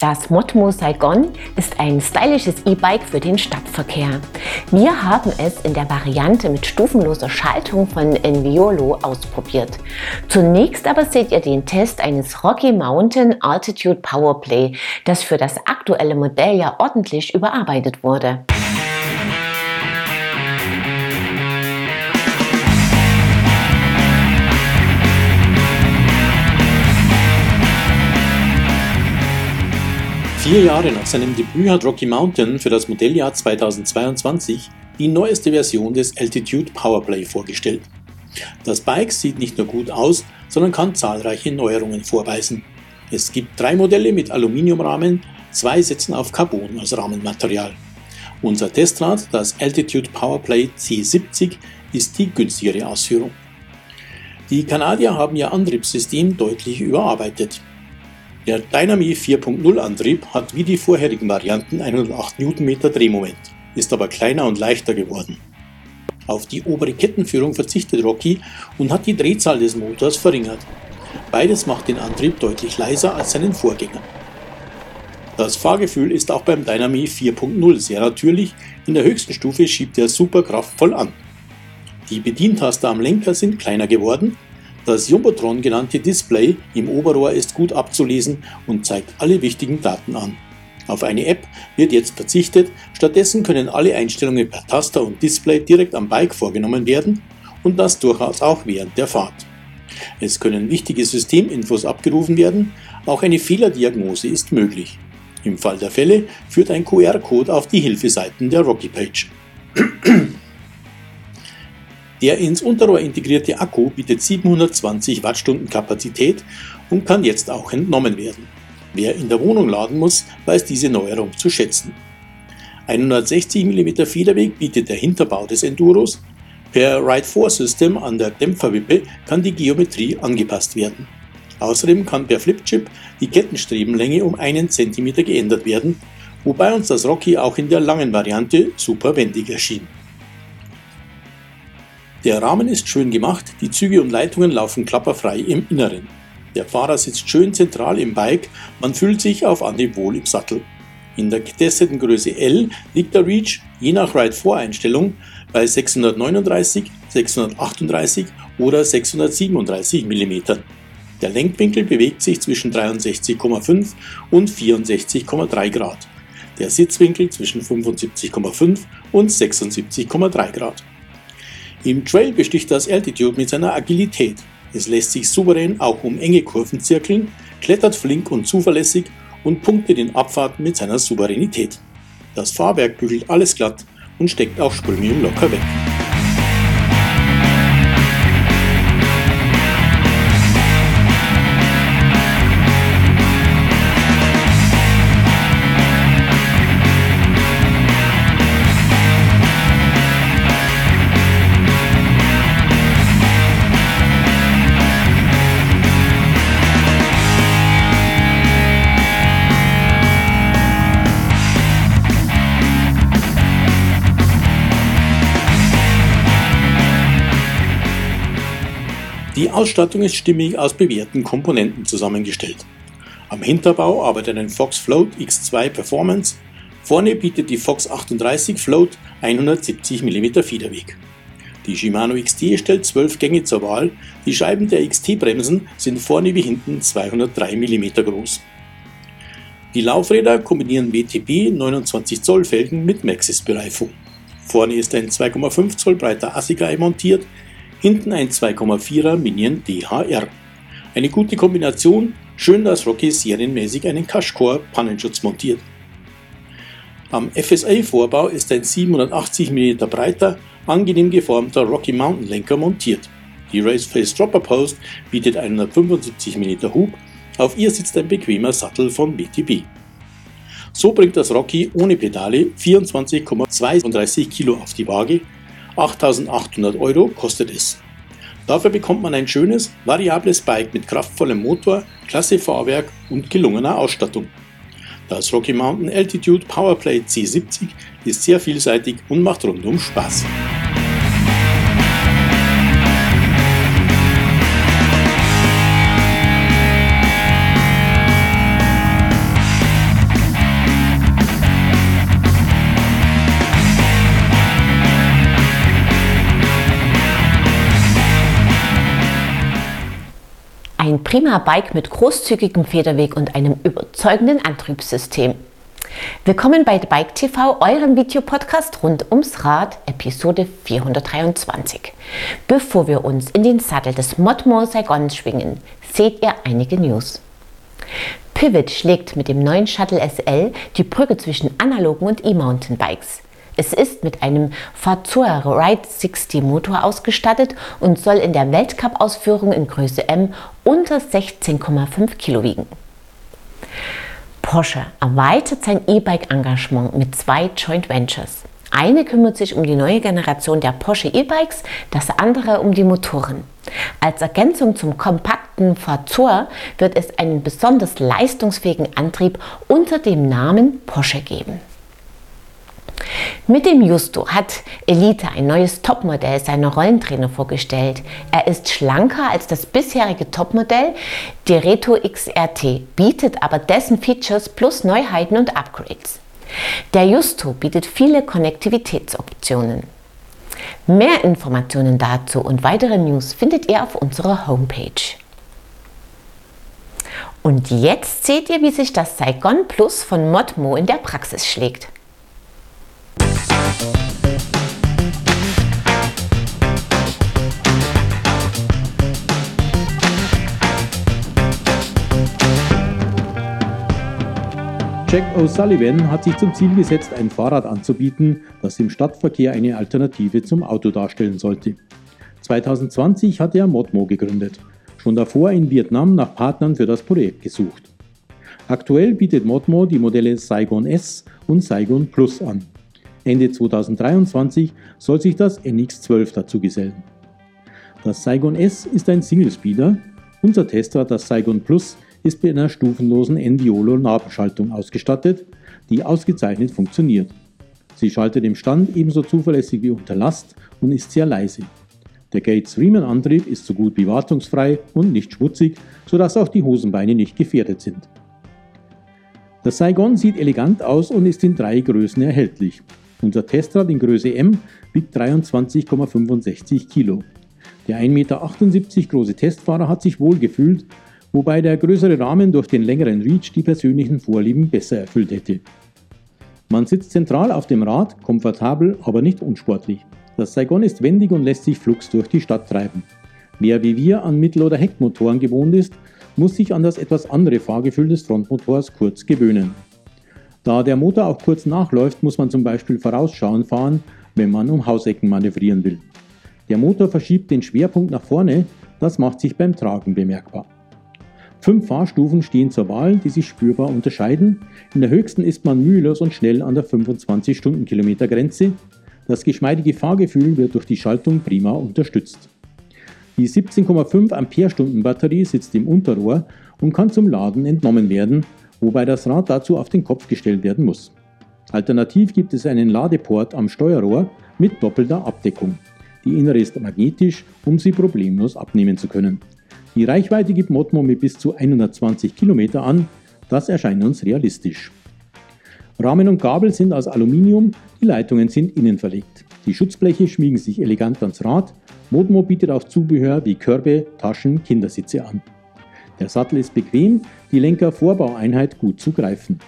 Das Motmo Saigon ist ein stylisches E-Bike für den Stadtverkehr. Wir haben es in der Variante mit stufenloser Schaltung von Enviolo ausprobiert. Zunächst aber seht ihr den Test eines Rocky Mountain Altitude Powerplay, das für das aktuelle Modell ja ordentlich überarbeitet wurde. Vier Jahre nach seinem Debüt hat Rocky Mountain für das Modelljahr 2022 die neueste Version des Altitude Powerplay vorgestellt. Das Bike sieht nicht nur gut aus, sondern kann zahlreiche Neuerungen vorweisen. Es gibt drei Modelle mit Aluminiumrahmen, zwei setzen auf Carbon als Rahmenmaterial. Unser Testrad, das Altitude Powerplay C70, ist die günstigere Ausführung. Die Kanadier haben ihr Antriebssystem deutlich überarbeitet. Der Dynami 4.0 Antrieb hat wie die vorherigen Varianten 108 Nm Drehmoment, ist aber kleiner und leichter geworden. Auf die obere Kettenführung verzichtet Rocky und hat die Drehzahl des Motors verringert. Beides macht den Antrieb deutlich leiser als seinen Vorgänger. Das Fahrgefühl ist auch beim Dynami 4.0 sehr natürlich, in der höchsten Stufe schiebt er super kraftvoll an. Die Bedientaster am Lenker sind kleiner geworden das Jumbotron genannte Display im Oberrohr ist gut abzulesen und zeigt alle wichtigen Daten an. Auf eine App wird jetzt verzichtet, stattdessen können alle Einstellungen per Taster und Display direkt am Bike vorgenommen werden und das durchaus auch während der Fahrt. Es können wichtige Systeminfos abgerufen werden, auch eine Fehlerdiagnose ist möglich. Im Fall der Fälle führt ein QR-Code auf die Hilfeseiten der Rocky Page. Der ins Unterrohr integrierte Akku bietet 720 Wattstunden Kapazität und kann jetzt auch entnommen werden. Wer in der Wohnung laden muss, weiß diese Neuerung zu schätzen. 160 mm Federweg bietet der Hinterbau des Enduros. Per Ride-4-System an der Dämpferwippe kann die Geometrie angepasst werden. Außerdem kann per Flipchip die Kettenstrebenlänge um einen cm geändert werden, wobei uns das Rocky auch in der langen Variante super wendig erschien. Der Rahmen ist schön gemacht, die Züge und Leitungen laufen klapperfrei im Inneren. Der Fahrer sitzt schön zentral im Bike, man fühlt sich auf Anhieb wohl im Sattel. In der getesteten Größe L liegt der Reach je nach Ride-4-Einstellung bei 639, 638 oder 637 mm. Der Lenkwinkel bewegt sich zwischen 63,5 und 64,3 Grad. Der Sitzwinkel zwischen 75,5 und 76,3 Grad. Im Trail besticht das Altitude mit seiner Agilität. Es lässt sich souverän auch um enge Kurven zirkeln, klettert flink und zuverlässig und punktet in Abfahrten mit seiner Souveränität. Das Fahrwerk bügelt alles glatt und steckt auch Sprünge locker weg. Die Ausstattung ist stimmig aus bewährten Komponenten zusammengestellt. Am Hinterbau arbeitet ein Fox Float X2 Performance, vorne bietet die Fox 38 Float 170 mm Federweg. Die Shimano XT stellt 12 Gänge zur Wahl, die Scheiben der XT-Bremsen sind vorne wie hinten 203 mm groß. Die Laufräder kombinieren WTB 29 Zoll Felgen mit Maxxis-Bereifung. Vorne ist ein 2,5 Zoll breiter Assegai montiert, hinten ein 2,4er Minion DHR. Eine gute Kombination, schön, dass Rocky serienmäßig einen Cashcore Pannenschutz montiert. Am FSA-Vorbau ist ein 780 mm breiter, angenehm geformter Rocky Mountain Lenker montiert. Die Raceface Dropper Post bietet 175 mm Hub, auf ihr sitzt ein bequemer Sattel von BTB. So bringt das Rocky ohne Pedale 24,32 Kilo auf die Waage 8800 Euro kostet es. Dafür bekommt man ein schönes, variables Bike mit kraftvollem Motor, klasse Fahrwerk und gelungener Ausstattung. Das Rocky Mountain Altitude Powerplay C70 ist sehr vielseitig und macht rundum Spaß. Prima Bike mit großzügigem Federweg und einem überzeugenden Antriebssystem. Willkommen bei Bike TV, eurem Videopodcast rund ums Rad, Episode 423. Bevor wir uns in den Sattel des Modmo Saigons schwingen, seht ihr einige News. Pivot schlägt mit dem neuen Shuttle SL die Brücke zwischen analogen und E-Mountainbikes. Es ist mit einem Fazua Ride 60 Motor ausgestattet und soll in der Weltcup-Ausführung in Größe M unter 16,5 Kilo wiegen. Porsche erweitert sein E-Bike-Engagement mit zwei Joint Ventures. Eine kümmert sich um die neue Generation der Porsche E-Bikes, das andere um die Motoren. Als Ergänzung zum kompakten Fazor wird es einen besonders leistungsfähigen Antrieb unter dem Namen Porsche geben. Mit dem Justo hat Elite ein neues Topmodell seiner Rollentrainer vorgestellt. Er ist schlanker als das bisherige Topmodell, die Reto XRT, bietet aber dessen Features plus Neuheiten und Upgrades. Der Justo bietet viele Konnektivitätsoptionen. Mehr Informationen dazu und weitere News findet ihr auf unserer Homepage. Und jetzt seht ihr, wie sich das Saigon Plus von Modmo in der Praxis schlägt. Jack O'Sullivan hat sich zum Ziel gesetzt, ein Fahrrad anzubieten, das im Stadtverkehr eine Alternative zum Auto darstellen sollte. 2020 hat er Modmo gegründet, schon davor in Vietnam nach Partnern für das Projekt gesucht. Aktuell bietet Modmo die Modelle Saigon S und Saigon Plus an. Ende 2023 soll sich das NX12 dazu gesellen. Das Saigon S ist ein Single-Speeder. Unser Testrad, das Saigon Plus, ist mit einer stufenlosen Enviolo-Nabenschaltung ausgestattet, die ausgezeichnet funktioniert. Sie schaltet im Stand ebenso zuverlässig wie unter Last und ist sehr leise. Der Gates-Riemen-Antrieb ist so gut wie wartungsfrei und nicht schmutzig, sodass auch die Hosenbeine nicht gefährdet sind. Das Saigon sieht elegant aus und ist in drei Größen erhältlich. Unser Testrad in Größe M wiegt 23,65 Kilo. Der 1,78 Meter große Testfahrer hat sich wohl gefühlt wobei der größere Rahmen durch den längeren Reach die persönlichen Vorlieben besser erfüllt hätte. Man sitzt zentral auf dem Rad, komfortabel, aber nicht unsportlich. Das Saigon ist wendig und lässt sich flugs durch die Stadt treiben. Wer wie wir an Mittel- oder Heckmotoren gewohnt ist, muss sich an das etwas andere Fahrgefühl des Frontmotors kurz gewöhnen. Da der Motor auch kurz nachläuft, muss man zum Beispiel vorausschauen fahren, wenn man um Hausecken manövrieren will. Der Motor verschiebt den Schwerpunkt nach vorne, das macht sich beim Tragen bemerkbar. Fünf Fahrstufen stehen zur Wahl, die sich spürbar unterscheiden. In der höchsten ist man mühelos und schnell an der 25 Stundenkilometer Grenze. Das geschmeidige Fahrgefühl wird durch die Schaltung prima unterstützt. Die 17,5 Ampere-Stunden Batterie sitzt im Unterrohr und kann zum Laden entnommen werden, wobei das Rad dazu auf den Kopf gestellt werden muss. Alternativ gibt es einen Ladeport am Steuerrohr mit doppelter Abdeckung. Die innere ist magnetisch, um sie problemlos abnehmen zu können. Die Reichweite gibt Modmo mit bis zu 120 km an, das erscheint uns realistisch. Rahmen und Gabel sind aus Aluminium, die Leitungen sind innen verlegt. Die Schutzbleche schmiegen sich elegant ans Rad. Modmo bietet auch Zubehör wie Körbe, Taschen, Kindersitze an. Der Sattel ist bequem, die Lenkervorbaueinheit gut zu greifen.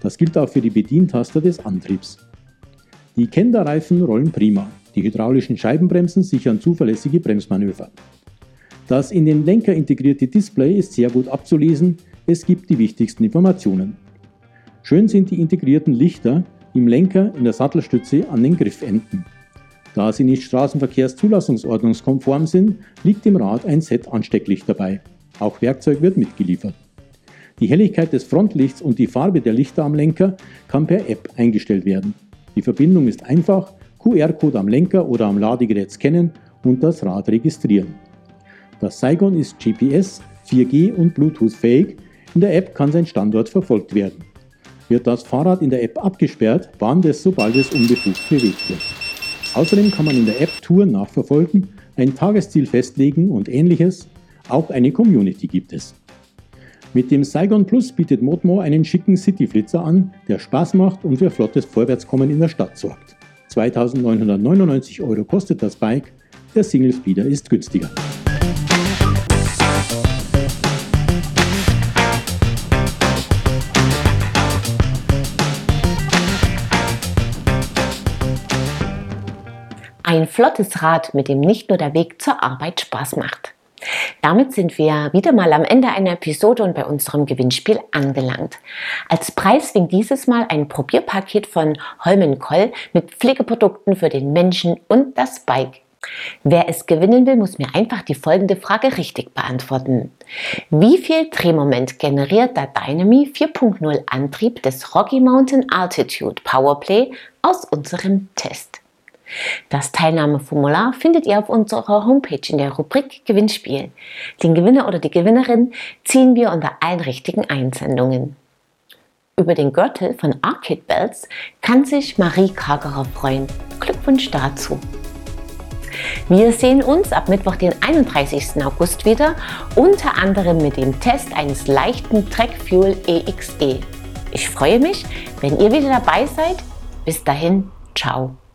Das gilt auch für die Bedientaster des Antriebs. Die Kenderreifen rollen prima. Die hydraulischen Scheibenbremsen sichern zuverlässige Bremsmanöver. Das in den Lenker integrierte Display ist sehr gut abzulesen, es gibt die wichtigsten Informationen. Schön sind die integrierten Lichter im Lenker, in der Sattelstütze, an den Griffenden. Da sie nicht straßenverkehrszulassungsordnungskonform sind, liegt im Rad ein Set Anstecklicht dabei. Auch Werkzeug wird mitgeliefert. Die Helligkeit des Frontlichts und die Farbe der Lichter am Lenker kann per App eingestellt werden. Die Verbindung ist einfach, QR-Code am Lenker oder am Ladegerät scannen und das Rad registrieren. Das Saigon ist GPS, 4G und Bluetooth fähig. In der App kann sein Standort verfolgt werden. Wird das Fahrrad in der App abgesperrt, warnt es, sobald es unbefugt bewegt wird. Außerdem kann man in der App Touren nachverfolgen, ein Tagesziel festlegen und ähnliches. Auch eine Community gibt es. Mit dem Saigon Plus bietet Modmo einen schicken City-Flitzer an, der Spaß macht und für flottes Vorwärtskommen in der Stadt sorgt. 2999 Euro kostet das Bike, der Single Speeder ist günstiger. Ein flottes Rad, mit dem nicht nur der Weg zur Arbeit Spaß macht. Damit sind wir wieder mal am Ende einer Episode und bei unserem Gewinnspiel angelangt. Als Preis winkt dieses Mal ein Probierpaket von Holmenkoll mit Pflegeprodukten für den Menschen und das Bike. Wer es gewinnen will, muss mir einfach die folgende Frage richtig beantworten. Wie viel Drehmoment generiert der Dynami 4.0 Antrieb des Rocky Mountain Altitude Powerplay aus unserem Test? Das Teilnahmeformular findet ihr auf unserer Homepage in der Rubrik Gewinnspiel. Den Gewinner oder die Gewinnerin ziehen wir unter allen richtigen Einsendungen. Über den Gürtel von Arcade Bells kann sich Marie Kagerer freuen. Glückwunsch dazu! Wir sehen uns ab Mittwoch, den 31. August wieder, unter anderem mit dem Test eines leichten Trek Fuel EXE. Ich freue mich, wenn ihr wieder dabei seid. Bis dahin, ciao